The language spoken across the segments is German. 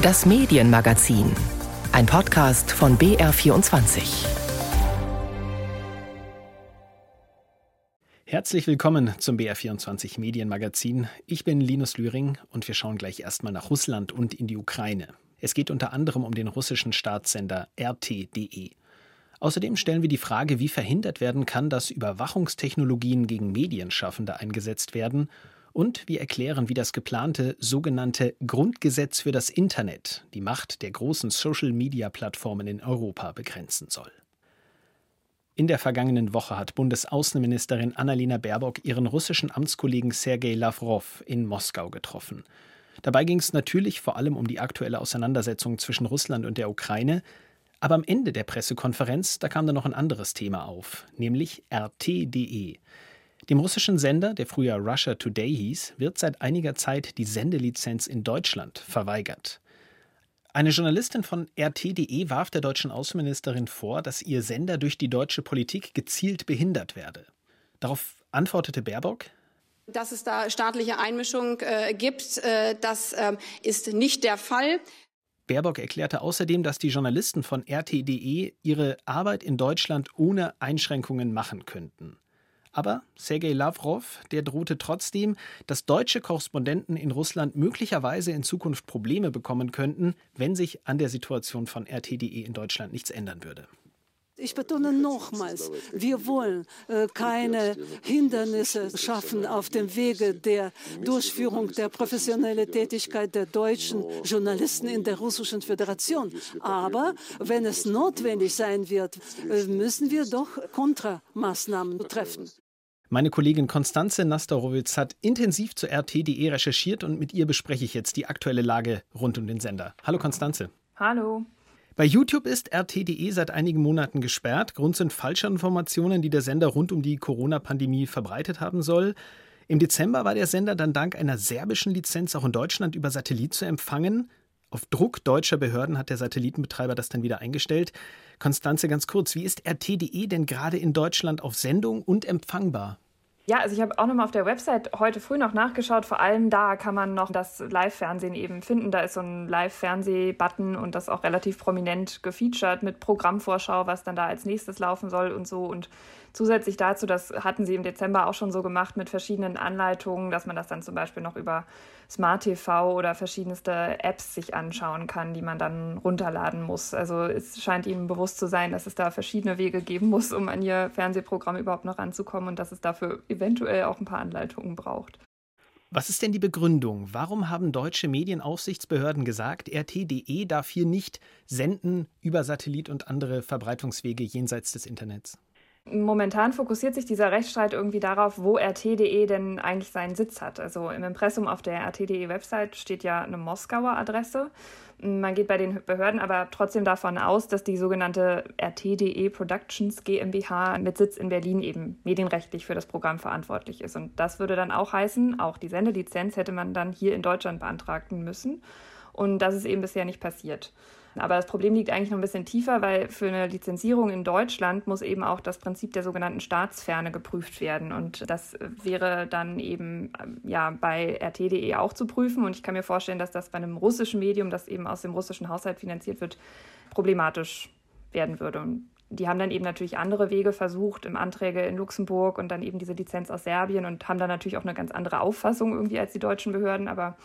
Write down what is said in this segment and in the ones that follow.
Das Medienmagazin. Ein Podcast von BR24. Herzlich willkommen zum BR24 Medienmagazin. Ich bin Linus Lühring und wir schauen gleich erstmal nach Russland und in die Ukraine. Es geht unter anderem um den russischen Staatssender RT.de. Außerdem stellen wir die Frage, wie verhindert werden kann, dass Überwachungstechnologien gegen Medienschaffende eingesetzt werden und wir erklären, wie das geplante sogenannte Grundgesetz für das Internet die Macht der großen Social-Media-Plattformen in Europa begrenzen soll. In der vergangenen Woche hat Bundesaußenministerin Annalena Baerbock ihren russischen Amtskollegen Sergei Lavrov in Moskau getroffen. Dabei ging es natürlich vor allem um die aktuelle Auseinandersetzung zwischen Russland und der Ukraine, aber am Ende der Pressekonferenz, da kam dann noch ein anderes Thema auf, nämlich RT.de. Dem russischen Sender, der früher Russia Today hieß, wird seit einiger Zeit die Sendelizenz in Deutschland verweigert. Eine Journalistin von RT.de warf der deutschen Außenministerin vor, dass ihr Sender durch die deutsche Politik gezielt behindert werde. Darauf antwortete Baerbock, dass es da staatliche Einmischung äh, gibt, äh, das äh, ist nicht der Fall. Baerbock erklärte außerdem, dass die Journalisten von RT.de ihre Arbeit in Deutschland ohne Einschränkungen machen könnten. Aber Sergei Lavrov, der drohte trotzdem, dass deutsche Korrespondenten in Russland möglicherweise in Zukunft Probleme bekommen könnten, wenn sich an der Situation von RT.de in Deutschland nichts ändern würde. Ich betone nochmals, wir wollen äh, keine Hindernisse schaffen auf dem Wege der Durchführung der professionellen Tätigkeit der deutschen Journalisten in der Russischen Föderation. Aber wenn es notwendig sein wird, äh, müssen wir doch Kontramaßnahmen treffen. Meine Kollegin Konstanze Nastorowitz hat intensiv zur RT.de recherchiert und mit ihr bespreche ich jetzt die aktuelle Lage rund um den Sender. Hallo Konstanze. Hallo. Bei YouTube ist RT.de seit einigen Monaten gesperrt. Grund sind falsche Informationen, die der Sender rund um die Corona-Pandemie verbreitet haben soll. Im Dezember war der Sender dann dank einer serbischen Lizenz auch in Deutschland über Satellit zu empfangen. Auf Druck deutscher Behörden hat der Satellitenbetreiber das dann wieder eingestellt. Konstanze, ganz kurz, wie ist RT.de denn gerade in Deutschland auf Sendung und empfangbar? Ja, also ich habe auch nochmal auf der Website heute früh noch nachgeschaut. Vor allem da kann man noch das Live-Fernsehen eben finden. Da ist so ein Live-Fernseh-Button und das auch relativ prominent gefeatured mit Programmvorschau, was dann da als nächstes laufen soll und so. Und Zusätzlich dazu, das hatten sie im Dezember auch schon so gemacht mit verschiedenen Anleitungen, dass man das dann zum Beispiel noch über Smart TV oder verschiedenste Apps sich anschauen kann, die man dann runterladen muss. Also es scheint ihnen bewusst zu sein, dass es da verschiedene Wege geben muss, um an ihr Fernsehprogramm überhaupt noch ranzukommen und dass es dafür eventuell auch ein paar Anleitungen braucht. Was ist denn die Begründung? Warum haben deutsche Medienaufsichtsbehörden gesagt, RT.de darf hier nicht senden über Satellit und andere Verbreitungswege jenseits des Internets? Momentan fokussiert sich dieser Rechtsstreit irgendwie darauf, wo RT.de denn eigentlich seinen Sitz hat. Also im Impressum auf der RT.de Website steht ja eine Moskauer Adresse. Man geht bei den Behörden aber trotzdem davon aus, dass die sogenannte RT.de Productions GmbH mit Sitz in Berlin eben medienrechtlich für das Programm verantwortlich ist. Und das würde dann auch heißen, auch die Sendelizenz hätte man dann hier in Deutschland beantragen müssen. Und das ist eben bisher nicht passiert. Aber das Problem liegt eigentlich noch ein bisschen tiefer, weil für eine Lizenzierung in Deutschland muss eben auch das Prinzip der sogenannten Staatsferne geprüft werden. Und das wäre dann eben ja bei RT.de auch zu prüfen. Und ich kann mir vorstellen, dass das bei einem russischen Medium, das eben aus dem russischen Haushalt finanziert wird, problematisch werden würde. Und die haben dann eben natürlich andere Wege versucht, im Anträge in Luxemburg und dann eben diese Lizenz aus Serbien und haben dann natürlich auch eine ganz andere Auffassung irgendwie als die deutschen Behörden. Aber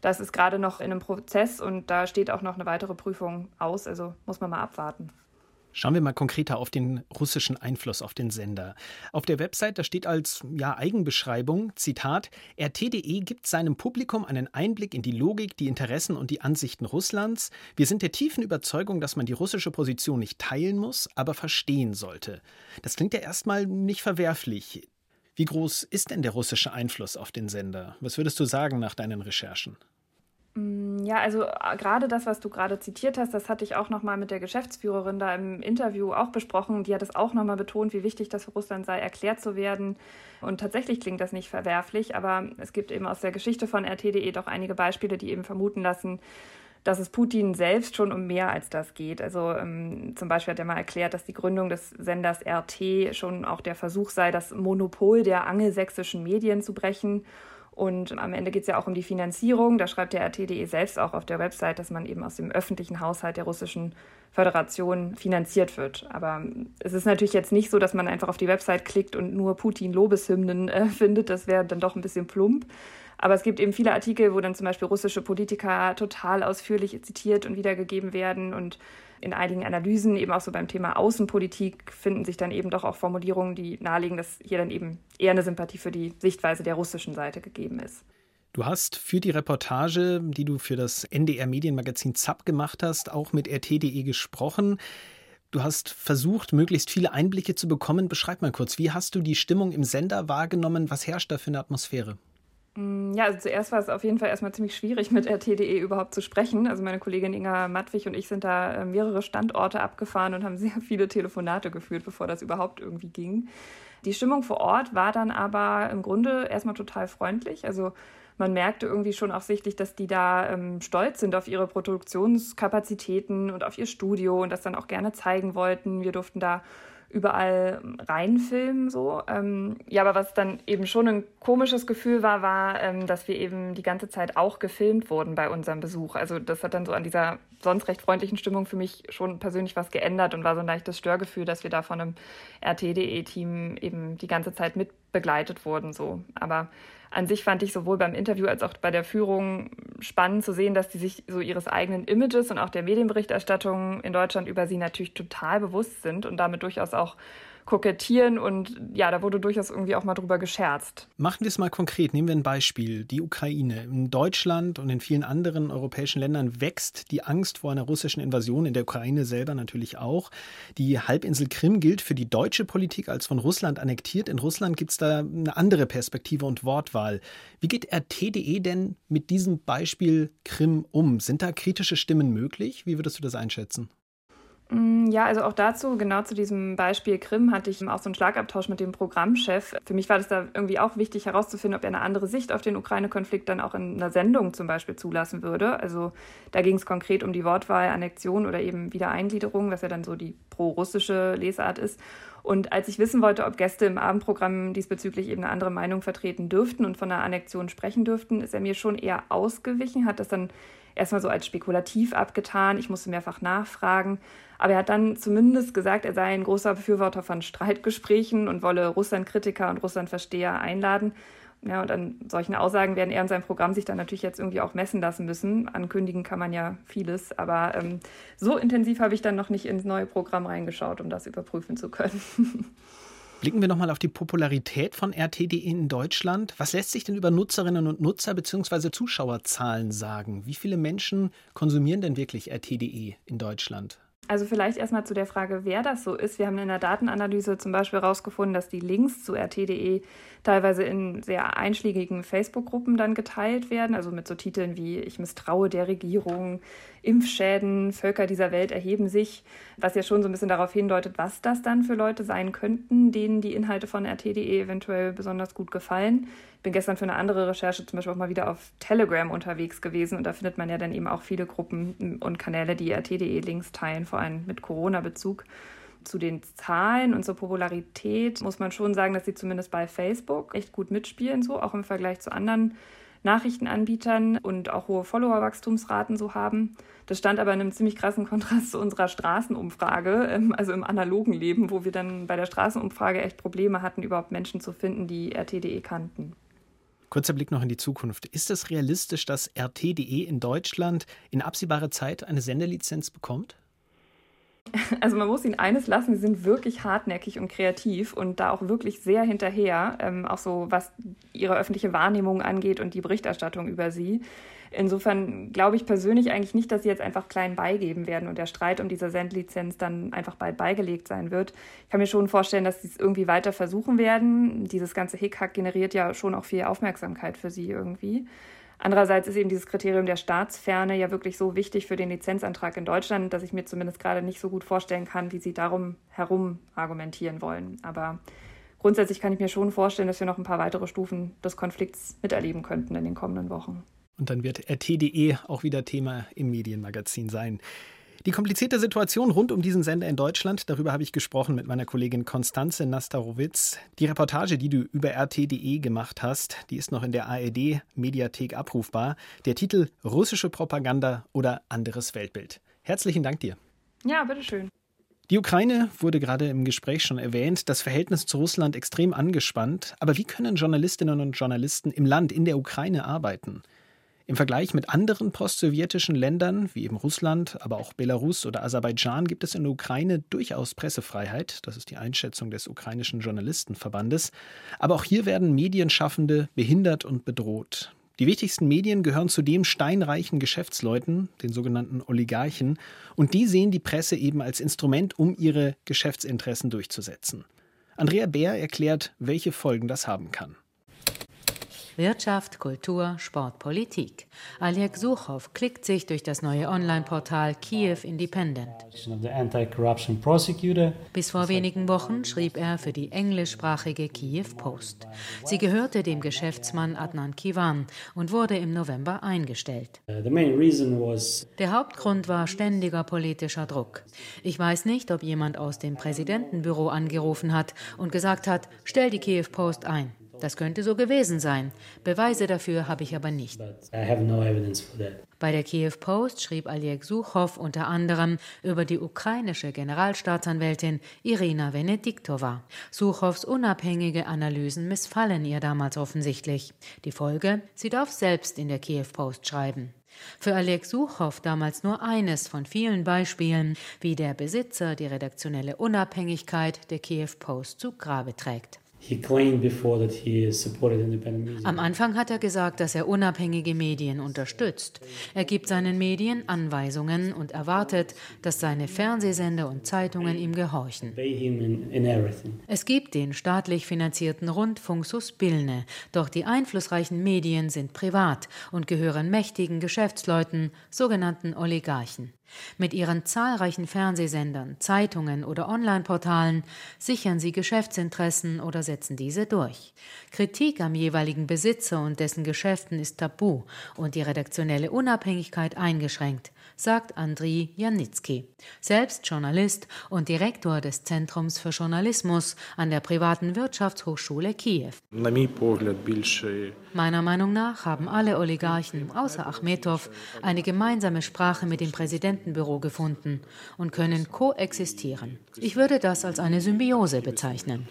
das ist gerade noch in einem Prozess und da steht auch noch eine weitere Prüfung aus. Also muss man mal abwarten. Schauen wir mal konkreter auf den russischen Einfluss auf den Sender. Auf der Website, da steht als ja, Eigenbeschreibung, Zitat, RT.de gibt seinem Publikum einen Einblick in die Logik, die Interessen und die Ansichten Russlands. Wir sind der tiefen Überzeugung, dass man die russische Position nicht teilen muss, aber verstehen sollte. Das klingt ja erstmal nicht verwerflich. Wie groß ist denn der russische Einfluss auf den Sender? Was würdest du sagen nach deinen Recherchen? Mm, ja, also äh, gerade das, was du gerade zitiert hast, das hatte ich auch nochmal mit der Geschäftsführerin da im Interview auch besprochen. Die hat es auch nochmal betont, wie wichtig das für Russland sei, erklärt zu werden. Und tatsächlich klingt das nicht verwerflich, aber es gibt eben aus der Geschichte von RT.de doch einige Beispiele, die eben vermuten lassen, dass es Putin selbst schon um mehr als das geht. Also ähm, zum Beispiel hat er mal erklärt, dass die Gründung des Senders RT schon auch der Versuch sei, das Monopol der angelsächsischen Medien zu brechen. Und am Ende geht es ja auch um die Finanzierung. Da schreibt der RT.de selbst auch auf der Website, dass man eben aus dem öffentlichen Haushalt der russischen Föderation finanziert wird. Aber es ist natürlich jetzt nicht so, dass man einfach auf die Website klickt und nur Putin-Lobeshymnen äh, findet. Das wäre dann doch ein bisschen plump. Aber es gibt eben viele Artikel, wo dann zum Beispiel russische Politiker total ausführlich zitiert und wiedergegeben werden. Und in einigen Analysen, eben auch so beim Thema Außenpolitik, finden sich dann eben doch auch Formulierungen, die nahelegen, dass hier dann eben eher eine Sympathie für die Sichtweise der russischen Seite gegeben ist. Du hast für die Reportage, die du für das NDR Medienmagazin ZAP gemacht hast, auch mit RT.de gesprochen. Du hast versucht, möglichst viele Einblicke zu bekommen. Beschreib mal kurz, wie hast du die Stimmung im Sender wahrgenommen? Was herrscht da für eine Atmosphäre? Mm, ja, also zuerst war es auf jeden Fall erstmal ziemlich schwierig, mit RT.de überhaupt zu sprechen. Also meine Kollegin Inga Mattwig und ich sind da äh, mehrere Standorte abgefahren und haben sehr viele Telefonate geführt, bevor das überhaupt irgendwie ging. Die Stimmung vor Ort war dann aber im Grunde erstmal total freundlich. Also man merkte irgendwie schon auch sichtlich, dass die da ähm, stolz sind auf ihre Produktionskapazitäten und auf ihr Studio und das dann auch gerne zeigen wollten. Wir durften da überall reinfilmen so. Ähm, ja, aber was dann eben schon ein komisches Gefühl war, war, ähm, dass wir eben die ganze Zeit auch gefilmt wurden bei unserem Besuch. Also das hat dann so an dieser sonst recht freundlichen Stimmung für mich schon persönlich was geändert und war so ein leichtes Störgefühl, dass wir da von einem RTDE-Team eben die ganze Zeit mit begleitet wurden so. Aber an sich fand ich sowohl beim Interview als auch bei der Führung spannend zu sehen, dass die sich so ihres eigenen Images und auch der Medienberichterstattung in Deutschland über sie natürlich total bewusst sind und damit durchaus auch kokettieren und ja, da wurde durchaus irgendwie auch mal drüber gescherzt. Machen wir es mal konkret. Nehmen wir ein Beispiel. Die Ukraine. In Deutschland und in vielen anderen europäischen Ländern wächst die Angst vor einer russischen Invasion, in der Ukraine selber natürlich auch. Die Halbinsel Krim gilt für die deutsche Politik als von Russland annektiert. In Russland gibt es da eine andere Perspektive und Wortwahl. Wie geht RT.de denn mit diesem Beispiel Krim um? Sind da kritische Stimmen möglich? Wie würdest du das einschätzen? Mm, ja, also auch dazu, genau zu diesem Beispiel Krim, hatte ich auch so einen Schlagabtausch mit dem Programmchef. Für mich war das da irgendwie auch wichtig herauszufinden, ob er eine andere Sicht auf den Ukraine-Konflikt dann auch in einer Sendung zum Beispiel zulassen würde. Also da ging es konkret um die Wortwahl Annexion oder eben Wiedereingliederung, was ja dann so die pro-russische Lesart ist. Und als ich wissen wollte, ob Gäste im Abendprogramm diesbezüglich eben eine andere Meinung vertreten dürften und von einer Annexion sprechen dürften, ist er mir schon eher ausgewichen, hat das dann erstmal so als spekulativ abgetan. Ich musste mehrfach nachfragen. Aber er hat dann zumindest gesagt, er sei ein großer Befürworter von Streitgesprächen und wolle Russland-Kritiker und Russland-Versteher einladen. Ja, und an solchen Aussagen werden er und sein Programm sich dann natürlich jetzt irgendwie auch messen lassen müssen. Ankündigen kann man ja vieles, aber ähm, so intensiv habe ich dann noch nicht ins neue Programm reingeschaut, um das überprüfen zu können. Blicken wir nochmal auf die Popularität von RT.de in Deutschland. Was lässt sich denn über Nutzerinnen und Nutzer bzw. Zuschauerzahlen sagen? Wie viele Menschen konsumieren denn wirklich RT.de in Deutschland? Also vielleicht erstmal zu der Frage, wer das so ist. Wir haben in der Datenanalyse zum Beispiel herausgefunden, dass die Links zu RT.de teilweise in sehr einschlägigen Facebook-Gruppen dann geteilt werden, also mit so Titeln wie Ich misstraue der Regierung, Impfschäden, Völker dieser Welt erheben sich, was ja schon so ein bisschen darauf hindeutet, was das dann für Leute sein könnten, denen die Inhalte von RT.de eventuell besonders gut gefallen. Ich bin gestern für eine andere Recherche zum Beispiel auch mal wieder auf Telegram unterwegs gewesen und da findet man ja dann eben auch viele Gruppen und Kanäle, die RT.de-Links teilen, vor allem mit Corona-Bezug zu den Zahlen und zur Popularität muss man schon sagen, dass sie zumindest bei Facebook echt gut mitspielen, so auch im Vergleich zu anderen Nachrichtenanbietern und auch hohe Followerwachstumsraten so haben. Das stand aber in einem ziemlich krassen Kontrast zu unserer Straßenumfrage, ähm, also im analogen Leben, wo wir dann bei der Straßenumfrage echt Probleme hatten, überhaupt Menschen zu finden, die RT.de kannten. Kurzer Blick noch in die Zukunft. Ist es realistisch, dass RT.de in Deutschland in absehbarer Zeit eine Sendelizenz bekommt? Also man muss ihnen eines lassen, sie sind wirklich hartnäckig und kreativ und da auch wirklich sehr hinterher, ähm, auch so was ihre öffentliche Wahrnehmung angeht und die Berichterstattung über sie. Insofern glaube ich persönlich eigentlich nicht, dass sie jetzt einfach klein beigeben werden und der Streit um diese Sendlizenz dann einfach bald beigelegt sein wird. Ich kann mir schon vorstellen, dass sie es irgendwie weiter versuchen werden. Dieses ganze Hickhack generiert ja schon auch viel Aufmerksamkeit für sie irgendwie. Andererseits ist eben dieses Kriterium der Staatsferne ja wirklich so wichtig für den Lizenzantrag in Deutschland, dass ich mir zumindest gerade nicht so gut vorstellen kann, wie sie darum herum argumentieren wollen. Aber grundsätzlich kann ich mir schon vorstellen, dass wir noch ein paar weitere Stufen des Konflikts miterleben könnten in den kommenden Wochen. Und dann wird RT.de auch wieder Thema im Medienmagazin sein. Die komplizierte Situation rund um diesen Sender in Deutschland, darüber habe ich gesprochen mit meiner Kollegin Konstanze Nastarowitz. Die Reportage, die du über rt.de gemacht hast, die ist noch in der ARD Mediathek abrufbar. Der Titel Russische Propaganda oder anderes Weltbild. Herzlichen Dank dir. Ja, bitteschön. Die Ukraine wurde gerade im Gespräch schon erwähnt, das Verhältnis zu Russland extrem angespannt. Aber wie können Journalistinnen und Journalisten im Land, in der Ukraine arbeiten? Im Vergleich mit anderen postsowjetischen Ländern, wie eben Russland, aber auch Belarus oder Aserbaidschan, gibt es in der Ukraine durchaus Pressefreiheit. Das ist die Einschätzung des ukrainischen Journalistenverbandes. Aber auch hier werden Medienschaffende behindert und bedroht. Die wichtigsten Medien gehören zu dem steinreichen Geschäftsleuten, den sogenannten Oligarchen, und die sehen die Presse eben als Instrument, um ihre Geschäftsinteressen durchzusetzen. Andrea Bär erklärt, welche Folgen das haben kann. Wirtschaft, Kultur, Sport, Politik. Oleg Suchow klickt sich durch das neue Online-Portal Kiew Independent. Bis vor wenigen Wochen schrieb er für die englischsprachige Kiew Post. Sie gehörte dem Geschäftsmann Adnan Kivan und wurde im November eingestellt. Der Hauptgrund war ständiger politischer Druck. Ich weiß nicht, ob jemand aus dem Präsidentenbüro angerufen hat und gesagt hat, stell die Kiew Post ein. Das könnte so gewesen sein. Beweise dafür habe ich aber nicht. Bei der Kiew Post schrieb Oleg Suchow unter anderem über die ukrainische Generalstaatsanwältin Irina Venediktova. Suchows unabhängige Analysen missfallen ihr damals offensichtlich. Die Folge, sie darf selbst in der Kiew Post schreiben. Für Oleg Suchow damals nur eines von vielen Beispielen, wie der Besitzer die redaktionelle Unabhängigkeit der Kiew Post zu Grabe trägt. Am Anfang hat er gesagt, dass er unabhängige Medien unterstützt. Er gibt seinen Medien Anweisungen und erwartet, dass seine Fernsehsender und Zeitungen ihm gehorchen. Es gibt den staatlich finanzierten Rundfunk Suspilne, doch die einflussreichen Medien sind privat und gehören mächtigen Geschäftsleuten, sogenannten Oligarchen. Mit ihren zahlreichen Fernsehsendern, Zeitungen oder Online-Portalen sichern sie Geschäftsinteressen oder setzen diese durch. Kritik am jeweiligen Besitzer und dessen Geschäften ist tabu und die redaktionelle Unabhängigkeit eingeschränkt sagt Andriy Janicki, selbst Journalist und Direktor des Zentrums für Journalismus an der privaten Wirtschaftshochschule Kiew. Meiner Meinung nach haben alle Oligarchen außer Achmetow eine gemeinsame Sprache mit dem Präsidentenbüro gefunden und können koexistieren. Ich würde das als eine Symbiose bezeichnen.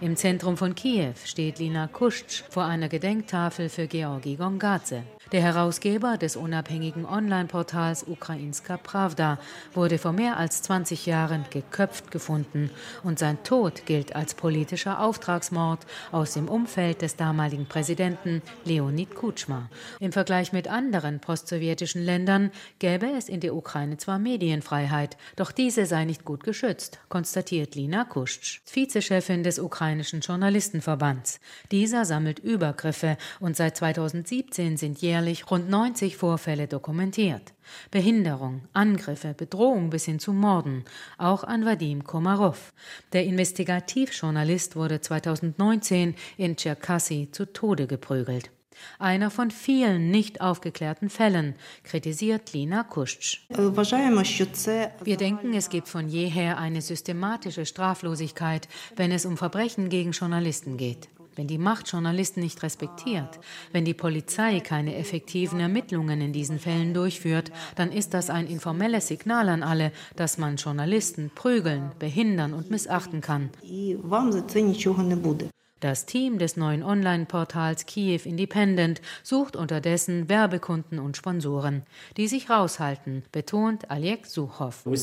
Im Zentrum von Kiew steht Lina Kuschtsch vor einer Gedenktafel für Georgi Gongadze. Schwarze. Der Herausgeber des unabhängigen Online-Portals Ukrainska Pravda wurde vor mehr als 20 Jahren geköpft gefunden und sein Tod gilt als politischer Auftragsmord aus dem Umfeld des damaligen Präsidenten Leonid Kutschma. Im Vergleich mit anderen postsowjetischen Ländern gäbe es in der Ukraine zwar Medienfreiheit, doch diese sei nicht gut geschützt, konstatiert Lina Kuschtsch, Vizechefin des ukrainischen Journalistenverbands. Dieser sammelt Übergriffe und seit 2017 sind jährlich jährlich rund 90 Vorfälle dokumentiert. Behinderung, Angriffe, Bedrohung bis hin zu Morden, auch an Vadim Komarov. Der Investigativjournalist wurde 2019 in Tscherkassy zu Tode geprügelt. Einer von vielen nicht aufgeklärten Fällen, kritisiert Lina Kuschtsch. Wir denken, es gibt von jeher eine systematische Straflosigkeit, wenn es um Verbrechen gegen Journalisten geht wenn die Macht Journalisten nicht respektiert, wenn die Polizei keine effektiven Ermittlungen in diesen Fällen durchführt, dann ist das ein informelles Signal an alle, dass man Journalisten prügeln, behindern und missachten kann. Das Team des neuen Online-Portals Kiew Independent sucht unterdessen Werbekunden und Sponsoren, die sich raushalten, betont Oleg Suchow. Uh,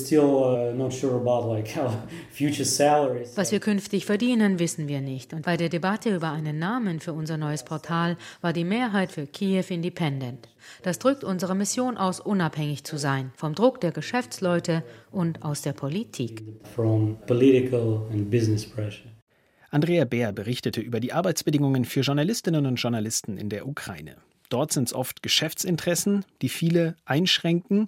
Was wir künftig verdienen, wissen wir nicht. Und bei der Debatte über einen Namen für unser neues Portal war die Mehrheit für Kiew Independent. Das drückt unsere Mission aus, unabhängig zu sein vom Druck der Geschäftsleute und aus der Politik. From political and business pressure. Andrea Bär berichtete über die Arbeitsbedingungen für Journalistinnen und Journalisten in der Ukraine. Dort sind es oft Geschäftsinteressen, die viele einschränken.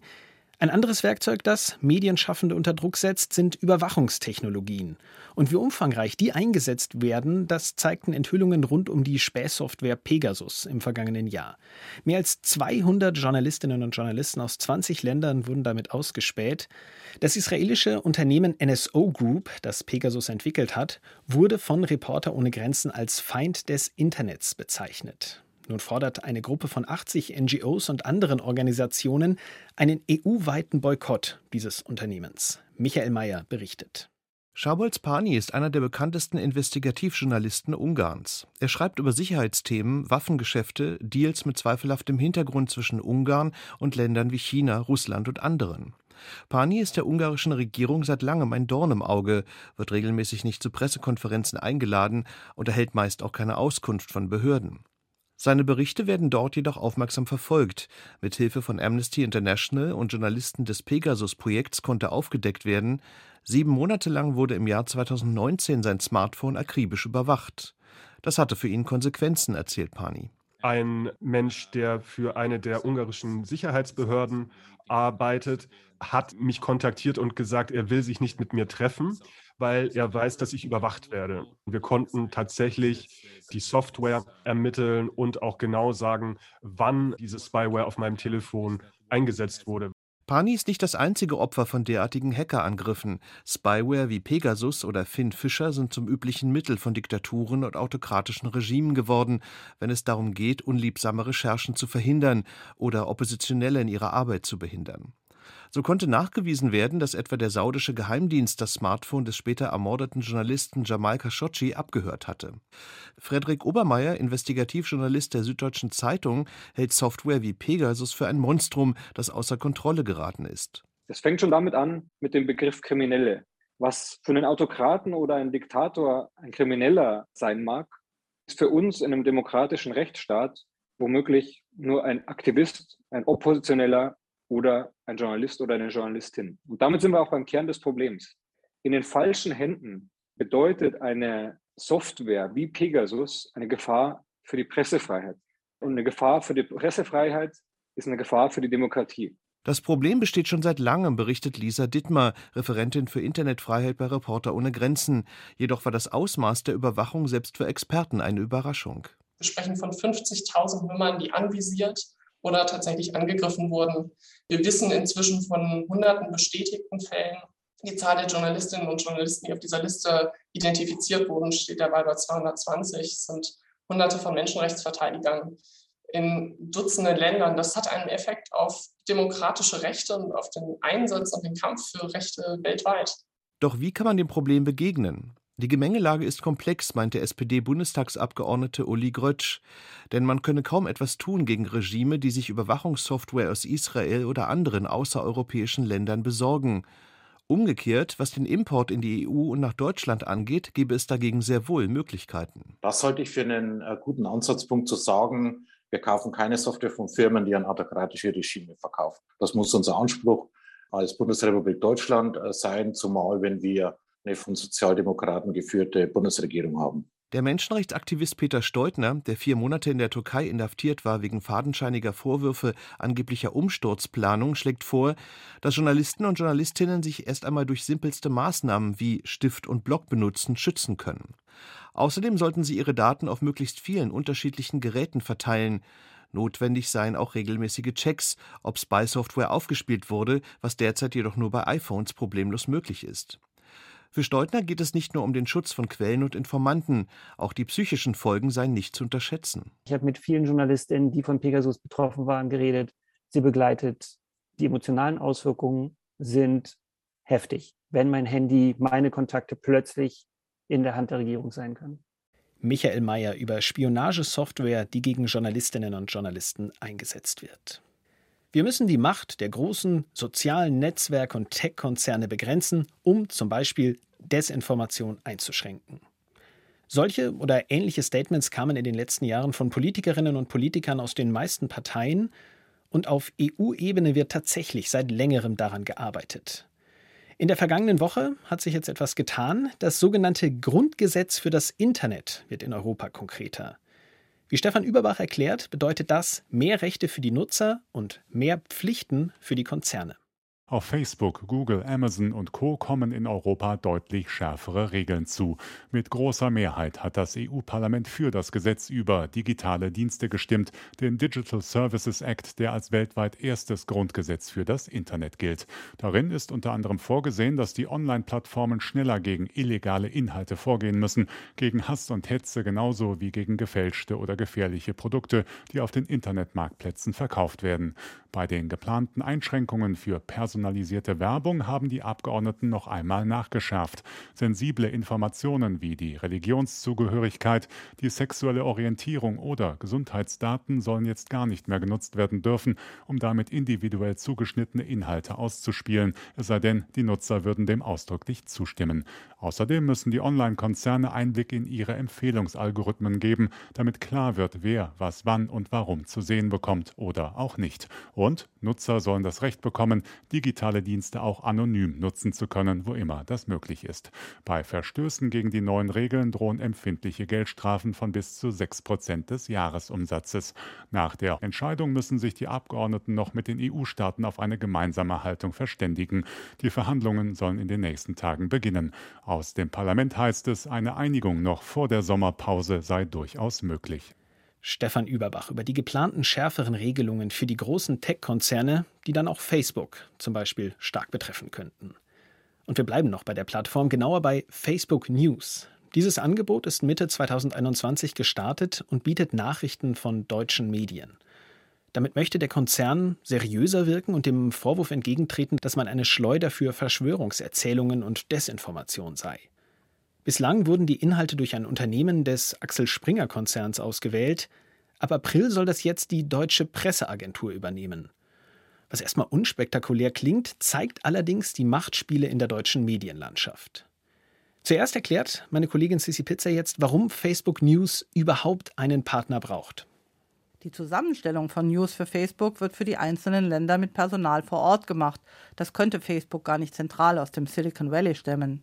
Ein anderes Werkzeug, das Medienschaffende unter Druck setzt, sind Überwachungstechnologien. Und wie umfangreich die eingesetzt werden, das zeigten Enthüllungen rund um die Spähsoftware Pegasus im vergangenen Jahr. Mehr als 200 Journalistinnen und Journalisten aus 20 Ländern wurden damit ausgespäht. Das israelische Unternehmen NSO Group, das Pegasus entwickelt hat, wurde von Reporter ohne Grenzen als Feind des Internets bezeichnet. Nun fordert eine Gruppe von 80 NGOs und anderen Organisationen einen EU-weiten Boykott dieses Unternehmens. Michael Mayer berichtet. Schabolz Pani ist einer der bekanntesten Investigativjournalisten Ungarns. Er schreibt über Sicherheitsthemen, Waffengeschäfte, Deals mit zweifelhaftem Hintergrund zwischen Ungarn und Ländern wie China, Russland und anderen. Pani ist der ungarischen Regierung seit langem ein Dorn im Auge, wird regelmäßig nicht zu Pressekonferenzen eingeladen und erhält meist auch keine Auskunft von Behörden. Seine Berichte werden dort jedoch aufmerksam verfolgt. Mit Hilfe von Amnesty International und Journalisten des Pegasus-Projekts konnte aufgedeckt werden, sieben Monate lang wurde im Jahr 2019 sein Smartphone akribisch überwacht. Das hatte für ihn Konsequenzen, erzählt Pani. Ein Mensch, der für eine der ungarischen Sicherheitsbehörden arbeitet, hat mich kontaktiert und gesagt, er will sich nicht mit mir treffen, weil er weiß, dass ich überwacht werde. Wir konnten tatsächlich die Software ermitteln und auch genau sagen, wann diese Spyware auf meinem Telefon eingesetzt wurde. Pani ist nicht das einzige Opfer von derartigen Hackerangriffen. Spyware wie Pegasus oder Finn Fischer sind zum üblichen Mittel von Diktaturen und autokratischen Regimen geworden, wenn es darum geht, unliebsame Recherchen zu verhindern oder Oppositionelle in ihrer Arbeit zu behindern. So konnte nachgewiesen werden, dass etwa der saudische Geheimdienst das Smartphone des später ermordeten Journalisten Jamal Khashoggi abgehört hatte. Frederik Obermeier, Investigativjournalist der Süddeutschen Zeitung, hält Software wie Pegasus für ein Monstrum, das außer Kontrolle geraten ist. Es fängt schon damit an, mit dem Begriff Kriminelle. Was für einen Autokraten oder einen Diktator ein Krimineller sein mag, ist für uns in einem demokratischen Rechtsstaat womöglich nur ein Aktivist, ein Oppositioneller oder ein Journalist oder eine Journalistin. Und damit sind wir auch beim Kern des Problems. In den falschen Händen bedeutet eine Software wie Pegasus eine Gefahr für die Pressefreiheit. Und eine Gefahr für die Pressefreiheit ist eine Gefahr für die Demokratie. Das Problem besteht schon seit langem, berichtet Lisa Dittmar, Referentin für Internetfreiheit bei Reporter ohne Grenzen. Jedoch war das Ausmaß der Überwachung selbst für Experten eine Überraschung. Wir sprechen von 50.000 Nummern, die anvisiert oder tatsächlich angegriffen wurden. Wir wissen inzwischen von hunderten bestätigten Fällen. Die Zahl der Journalistinnen und Journalisten, die auf dieser Liste identifiziert wurden, steht dabei bei 220. Es sind hunderte von Menschenrechtsverteidigern in Dutzenden Ländern. Das hat einen Effekt auf demokratische Rechte und auf den Einsatz und den Kampf für Rechte weltweit. Doch wie kann man dem Problem begegnen? Die Gemengelage ist komplex, meinte SPD-Bundestagsabgeordnete Uli Grötsch. Denn man könne kaum etwas tun gegen Regime, die sich Überwachungssoftware aus Israel oder anderen außereuropäischen Ländern besorgen. Umgekehrt, was den Import in die EU und nach Deutschland angeht, gäbe es dagegen sehr wohl Möglichkeiten. Das halte ich für einen äh, guten Ansatzpunkt zu sagen, wir kaufen keine Software von Firmen, die an autokratische Regime verkaufen. Das muss unser Anspruch als Bundesrepublik Deutschland äh, sein, zumal wenn wir eine von Sozialdemokraten geführte Bundesregierung haben. Der Menschenrechtsaktivist Peter Steutner, der vier Monate in der Türkei inhaftiert war wegen fadenscheiniger Vorwürfe angeblicher Umsturzplanung, schlägt vor, dass Journalisten und Journalistinnen sich erst einmal durch simpelste Maßnahmen wie Stift und Block benutzen schützen können. Außerdem sollten sie ihre Daten auf möglichst vielen unterschiedlichen Geräten verteilen. Notwendig seien auch regelmäßige Checks, ob Spy-Software aufgespielt wurde, was derzeit jedoch nur bei iPhones problemlos möglich ist. Für Steutner geht es nicht nur um den Schutz von Quellen und Informanten, auch die psychischen Folgen seien nicht zu unterschätzen. Ich habe mit vielen Journalistinnen, die von Pegasus betroffen waren, geredet, sie begleitet. Die emotionalen Auswirkungen sind heftig, wenn mein Handy, meine Kontakte plötzlich in der Hand der Regierung sein können. Michael Mayer über Spionagesoftware, die gegen Journalistinnen und Journalisten eingesetzt wird. Wir müssen die Macht der großen sozialen Netzwerke und Tech-Konzerne begrenzen, um zum Beispiel Desinformation einzuschränken. Solche oder ähnliche Statements kamen in den letzten Jahren von Politikerinnen und Politikern aus den meisten Parteien und auf EU-Ebene wird tatsächlich seit längerem daran gearbeitet. In der vergangenen Woche hat sich jetzt etwas getan. Das sogenannte Grundgesetz für das Internet wird in Europa konkreter. Wie Stefan Überbach erklärt, bedeutet das mehr Rechte für die Nutzer und mehr Pflichten für die Konzerne. Auf Facebook, Google, Amazon und Co kommen in Europa deutlich schärfere Regeln zu. Mit großer Mehrheit hat das EU-Parlament für das Gesetz über digitale Dienste gestimmt, den Digital Services Act, der als weltweit erstes Grundgesetz für das Internet gilt. Darin ist unter anderem vorgesehen, dass die Online-Plattformen schneller gegen illegale Inhalte vorgehen müssen, gegen Hass und Hetze genauso wie gegen gefälschte oder gefährliche Produkte, die auf den Internetmarktplätzen verkauft werden. Bei den geplanten Einschränkungen für personalisierte Werbung haben die Abgeordneten noch einmal nachgeschärft. Sensible Informationen wie die Religionszugehörigkeit, die sexuelle Orientierung oder Gesundheitsdaten sollen jetzt gar nicht mehr genutzt werden dürfen, um damit individuell zugeschnittene Inhalte auszuspielen, es sei denn, die Nutzer würden dem ausdrücklich zustimmen. Außerdem müssen die Online-Konzerne Einblick in ihre Empfehlungsalgorithmen geben, damit klar wird, wer was wann und warum zu sehen bekommt oder auch nicht. Und Nutzer sollen das Recht bekommen, digitale Dienste auch anonym nutzen zu können, wo immer das möglich ist. Bei Verstößen gegen die neuen Regeln drohen empfindliche Geldstrafen von bis zu 6 Prozent des Jahresumsatzes. Nach der Entscheidung müssen sich die Abgeordneten noch mit den EU-Staaten auf eine gemeinsame Haltung verständigen. Die Verhandlungen sollen in den nächsten Tagen beginnen. Aus dem Parlament heißt es, eine Einigung noch vor der Sommerpause sei durchaus möglich. Stefan Überbach über die geplanten schärferen Regelungen für die großen Tech-Konzerne, die dann auch Facebook zum Beispiel stark betreffen könnten. Und wir bleiben noch bei der Plattform, genauer bei Facebook News. Dieses Angebot ist Mitte 2021 gestartet und bietet Nachrichten von deutschen Medien. Damit möchte der Konzern seriöser wirken und dem Vorwurf entgegentreten, dass man eine Schleuder für Verschwörungserzählungen und Desinformation sei. Bislang wurden die Inhalte durch ein Unternehmen des Axel Springer Konzerns ausgewählt. Ab April soll das jetzt die Deutsche Presseagentur übernehmen. Was erstmal unspektakulär klingt, zeigt allerdings die Machtspiele in der deutschen Medienlandschaft. Zuerst erklärt meine Kollegin Sissy Pizza jetzt, warum Facebook News überhaupt einen Partner braucht. Die Zusammenstellung von News für Facebook wird für die einzelnen Länder mit Personal vor Ort gemacht. Das könnte Facebook gar nicht zentral aus dem Silicon Valley stemmen.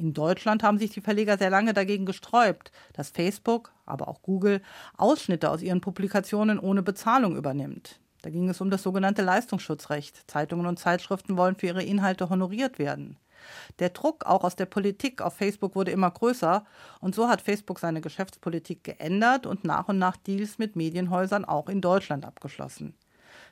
In Deutschland haben sich die Verleger sehr lange dagegen gesträubt, dass Facebook, aber auch Google, Ausschnitte aus ihren Publikationen ohne Bezahlung übernimmt. Da ging es um das sogenannte Leistungsschutzrecht. Zeitungen und Zeitschriften wollen für ihre Inhalte honoriert werden. Der Druck auch aus der Politik auf Facebook wurde immer größer und so hat Facebook seine Geschäftspolitik geändert und nach und nach Deals mit Medienhäusern auch in Deutschland abgeschlossen.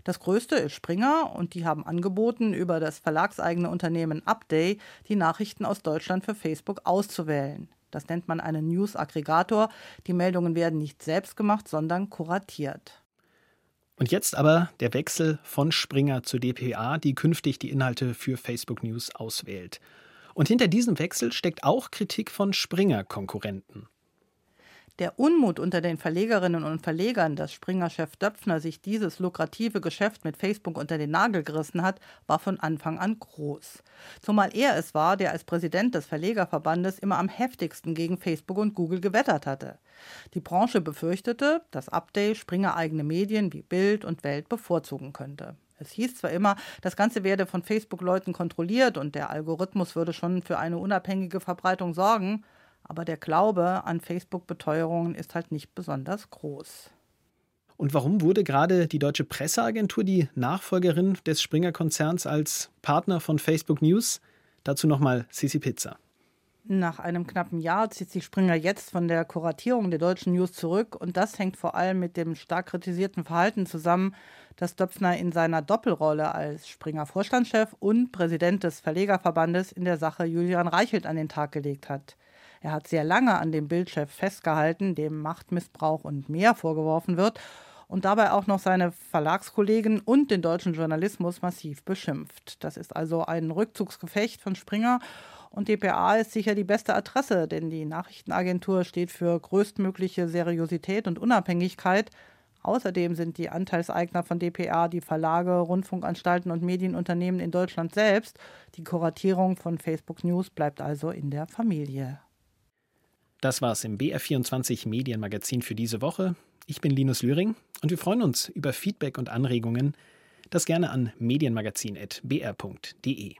Das größte ist Springer und die haben angeboten, über das verlagseigene Unternehmen Upday die Nachrichten aus Deutschland für Facebook auszuwählen. Das nennt man einen News-Aggregator. Die Meldungen werden nicht selbst gemacht, sondern kuratiert. Und jetzt aber der Wechsel von Springer zu dpa, die künftig die Inhalte für Facebook News auswählt. Und hinter diesem Wechsel steckt auch Kritik von Springer-Konkurrenten. Der Unmut unter den Verlegerinnen und Verlegern, dass Springer-Chef Döpfner sich dieses lukrative Geschäft mit Facebook unter den Nagel gerissen hat, war von Anfang an groß. Zumal er es war, der als Präsident des Verlegerverbandes immer am heftigsten gegen Facebook und Google gewettert hatte. Die Branche befürchtete, dass Update Springer eigene Medien wie Bild und Welt bevorzugen könnte. Es hieß zwar immer, das Ganze werde von Facebook-Leuten kontrolliert und der Algorithmus würde schon für eine unabhängige Verbreitung sorgen, aber der Glaube an Facebook-Beteuerungen ist halt nicht besonders groß. Und warum wurde gerade die Deutsche Presseagentur die Nachfolgerin des Springer-Konzerns als Partner von Facebook News? Dazu nochmal Sisi Pizza. Nach einem knappen Jahr zieht sich Springer jetzt von der Kuratierung der deutschen News zurück und das hängt vor allem mit dem stark kritisierten Verhalten zusammen, das Döpfner in seiner Doppelrolle als Springer Vorstandschef und Präsident des Verlegerverbandes in der Sache Julian Reichelt an den Tag gelegt hat. Er hat sehr lange an dem Bildchef festgehalten, dem Machtmissbrauch und mehr vorgeworfen wird und dabei auch noch seine Verlagskollegen und den deutschen Journalismus massiv beschimpft. Das ist also ein Rückzugsgefecht von Springer und dpa ist sicher die beste Adresse, denn die Nachrichtenagentur steht für größtmögliche Seriosität und Unabhängigkeit. Außerdem sind die Anteilseigner von dpa die Verlage, Rundfunkanstalten und Medienunternehmen in Deutschland selbst. Die Kuratierung von Facebook News bleibt also in der Familie. Das war's im BR24 Medienmagazin für diese Woche. Ich bin Linus Lühring und wir freuen uns über Feedback und Anregungen. Das gerne an medienmagazin.br.de.